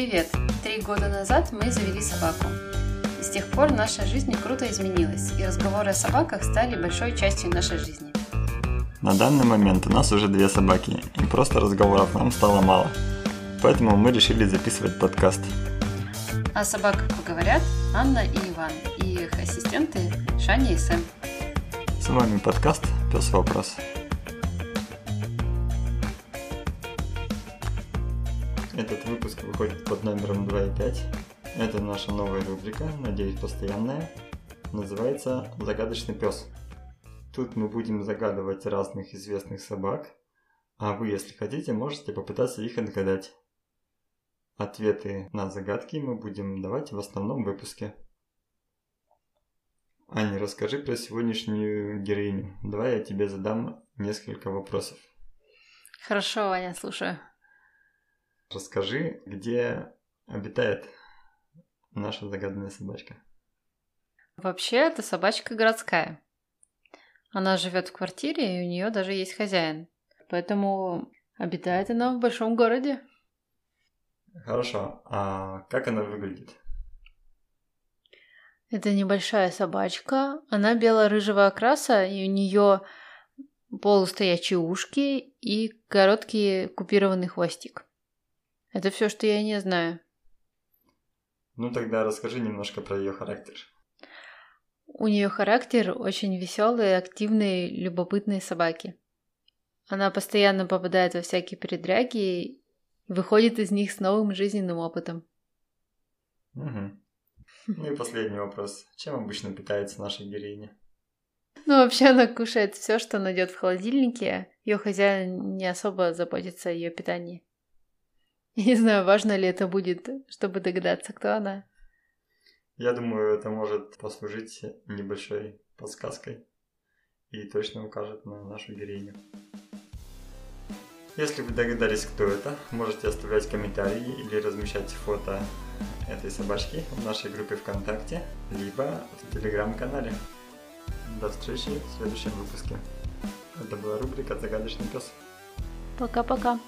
Привет! Три года назад мы завели собаку. И с тех пор наша жизнь круто изменилась, и разговоры о собаках стали большой частью нашей жизни. На данный момент у нас уже две собаки, и просто разговоров нам стало мало. Поэтому мы решили записывать подкаст. О собаках поговорят Анна и Иван, и их ассистенты Шаня и Сэм. С вами подкаст «Пес Вопрос». Этот выпуск выходит под номером 2.5. Это наша новая рубрика, надеюсь, постоянная. Называется «Загадочный пес». Тут мы будем загадывать разных известных собак, а вы, если хотите, можете попытаться их отгадать. Ответы на загадки мы будем давать в основном выпуске. Аня, расскажи про сегодняшнюю героиню. Давай я тебе задам несколько вопросов. Хорошо, Ваня, слушаю. Расскажи, где обитает наша загаданная собачка. Вообще, это собачка городская. Она живет в квартире, и у нее даже есть хозяин. Поэтому обитает она в большом городе. Хорошо. А как она выглядит? Это небольшая собачка. Она бело-рыжего окраса, и у нее полустоячие ушки и короткий купированный хвостик. Это все, что я не знаю. Ну тогда расскажи немножко про ее характер. У нее характер очень веселые, активные, любопытные собаки. Она постоянно попадает во всякие передряги и выходит из них с новым жизненным опытом. Угу. Ну и последний вопрос. Чем обычно питается наша героиня? Ну, вообще она кушает все, что найдет в холодильнике. Ее хозяин не особо заботится о ее питании. Не знаю, важно ли это будет, чтобы догадаться, кто она. Я думаю, это может послужить небольшой подсказкой и точно укажет на нашу героиню. Если вы догадались, кто это, можете оставлять комментарии или размещать фото этой собачки в нашей группе ВКонтакте, либо в Телеграм-канале. До встречи в следующем выпуске. Это была рубрика «Загадочный пес». Пока-пока.